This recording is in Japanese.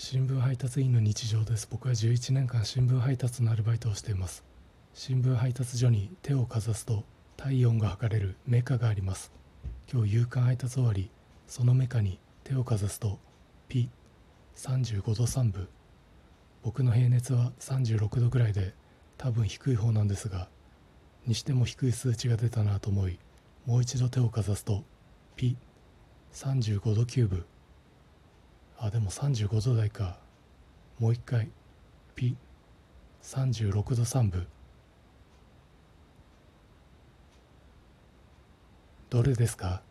新聞配達員の日常です。僕は11年間新聞配達のアルバイトをしています。新聞配達所に手をかざすと体温が測れるメカがあります。今日夕刊配達終わりそのメカに手をかざすとピ35度3分。僕の平熱は36度ぐらいで多分低い方なんですがにしても低い数値が出たなと思いもう一度手をかざすとピ35度9分。あでも35度台か。もう一回。ピ36度3分。どれですか？